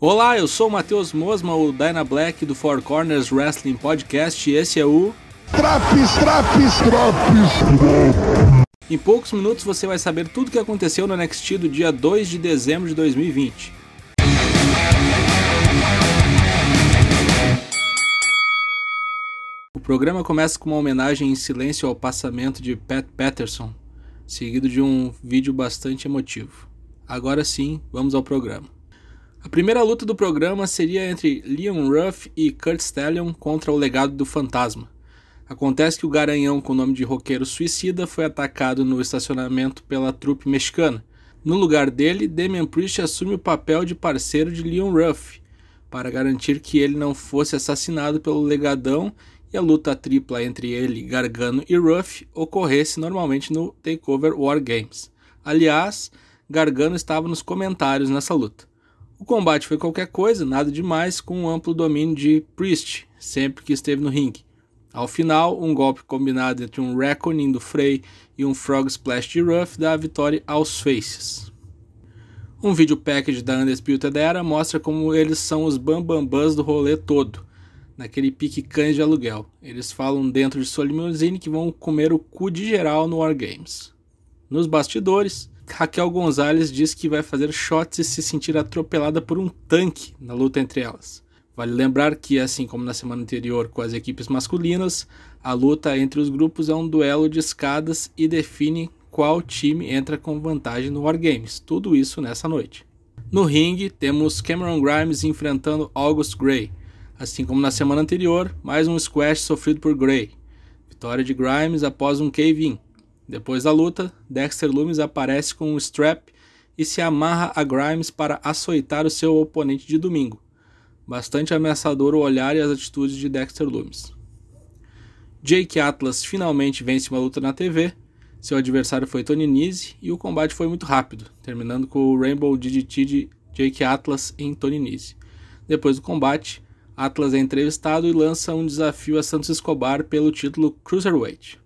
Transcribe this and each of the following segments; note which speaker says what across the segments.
Speaker 1: Olá, eu sou o Matheus Mosma, o Dyna Black do Four Corners Wrestling Podcast e esse é o.
Speaker 2: Traps, traps, traps!
Speaker 1: Em poucos minutos você vai saber tudo o que aconteceu no NXT do dia 2 de dezembro de 2020. O programa começa com uma homenagem em silêncio ao passamento de Pat Patterson, seguido de um vídeo bastante emotivo. Agora sim, vamos ao programa. A primeira luta do programa seria entre Leon Ruff e Kurt Stallion contra o legado do fantasma. Acontece que o garanhão com o nome de roqueiro suicida foi atacado no estacionamento pela trupe mexicana. No lugar dele, Damian Priest assume o papel de parceiro de Leon Ruff, para garantir que ele não fosse assassinado pelo legadão e a luta tripla entre ele, Gargano e Ruff ocorresse normalmente no Takeover War Games. Aliás, Gargano estava nos comentários nessa luta. O combate foi qualquer coisa, nada demais, com um amplo domínio de Priest, sempre que esteve no ringue. Ao final, um golpe combinado entre um Reckoning do Frey e um Frog Splash de Ruff dá a vitória aos Faces. Um vídeo package da Undisputed Era mostra como eles são os bambambãs do rolê todo, naquele pique cães de aluguel. Eles falam dentro de sua limousine que vão comer o cu de geral no Wargames. Nos bastidores, Raquel Gonzalez diz que vai fazer shots e se sentir atropelada por um tanque na luta entre elas. Vale lembrar que, assim como na semana anterior com as equipes masculinas, a luta entre os grupos é um duelo de escadas e define qual time entra com vantagem no Wargames. Tudo isso nessa noite. No ringue, temos Cameron Grimes enfrentando August Gray. Assim como na semana anterior, mais um squash sofrido por Gray. Vitória de Grimes após um cave-in. Depois da luta, Dexter Lumis aparece com um strap e se amarra a Grimes para açoitar o seu oponente de domingo. Bastante ameaçador o olhar e as atitudes de Dexter Lumis. Jake Atlas finalmente vence uma luta na TV. Seu adversário foi Tony Nese e o combate foi muito rápido, terminando com o Rainbow DDT de Jake Atlas em Tony Nese. Depois do combate, Atlas é entrevistado e lança um desafio a Santos Escobar pelo título Cruiserweight.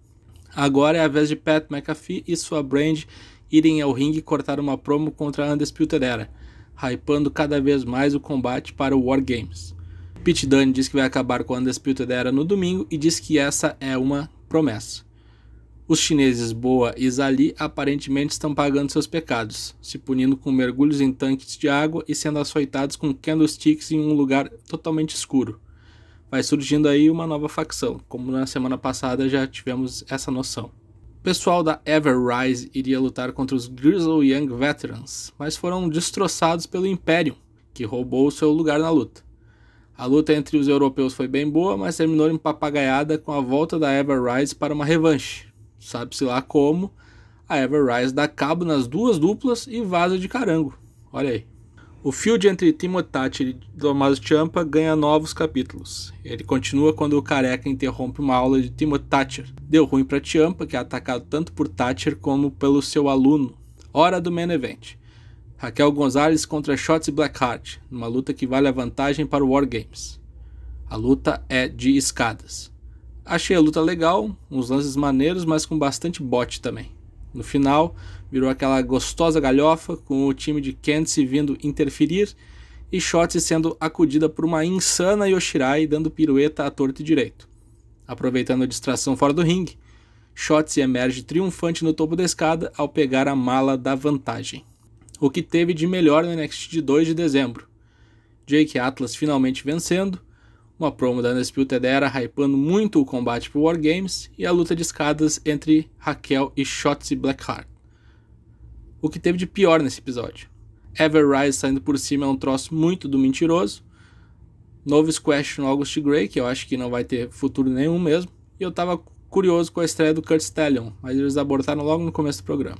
Speaker 1: Agora é a vez de Pat McAfee e sua brand irem ao ringue cortar uma promo contra a Undisputed Era, hypando cada vez mais o combate para o War Games. Pete Dunne diz que vai acabar com a Undisputed Era no domingo e diz que essa é uma promessa. Os chineses Boa e Zali aparentemente estão pagando seus pecados, se punindo com mergulhos em tanques de água e sendo açoitados com candlesticks em um lugar totalmente escuro vai surgindo aí uma nova facção, como na semana passada já tivemos essa noção. O pessoal da Everrise iria lutar contra os Grizzle Young Veterans, mas foram destroçados pelo Imperium, que roubou seu lugar na luta. A luta entre os europeus foi bem boa, mas terminou em papagaiada com a volta da Everrise para uma revanche. Sabe-se lá como, a Everrise dá cabo nas duas duplas e vaza de carango. Olha aí. O feud entre Timothy e Tommaso Ciampa ganha novos capítulos. Ele continua quando o careca interrompe uma aula de Timothy Thatcher. Deu ruim para Ciampa, que é atacado tanto por Thatcher como pelo seu aluno. Hora do main event. Raquel Gonzalez contra Shotzi Blackheart, numa luta que vale a vantagem para o War Games. A luta é de escadas. Achei a luta legal, uns lances maneiros, mas com bastante bote também. No final, virou aquela gostosa galhofa, com o time de Kensey vindo interferir e Shotzi sendo acudida por uma insana Yoshirai dando pirueta à torto e direito. Aproveitando a distração fora do ringue, Shotzi emerge triunfante no topo da escada ao pegar a mala da vantagem. O que teve de melhor no NXT de 2 de dezembro. Jake Atlas finalmente vencendo, uma promo da Undisputed Era hypando muito o combate para War Games e a luta de escadas entre Raquel e Shotzi Blackheart o que teve de pior nesse episódio. Everrise saindo por cima é um troço muito do mentiroso. Novo Squash no August Gray, que eu acho que não vai ter futuro nenhum mesmo. E eu tava curioso com a estreia do Kurt Stallion, mas eles abortaram logo no começo do programa.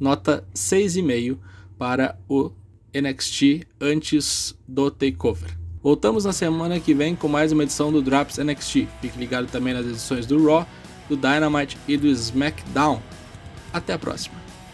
Speaker 1: Nota 6,5 para o NXT antes do Takeover. Voltamos na semana que vem com mais uma edição do Drops NXT. Fique ligado também nas edições do Raw, do Dynamite e do SmackDown. Até a próxima.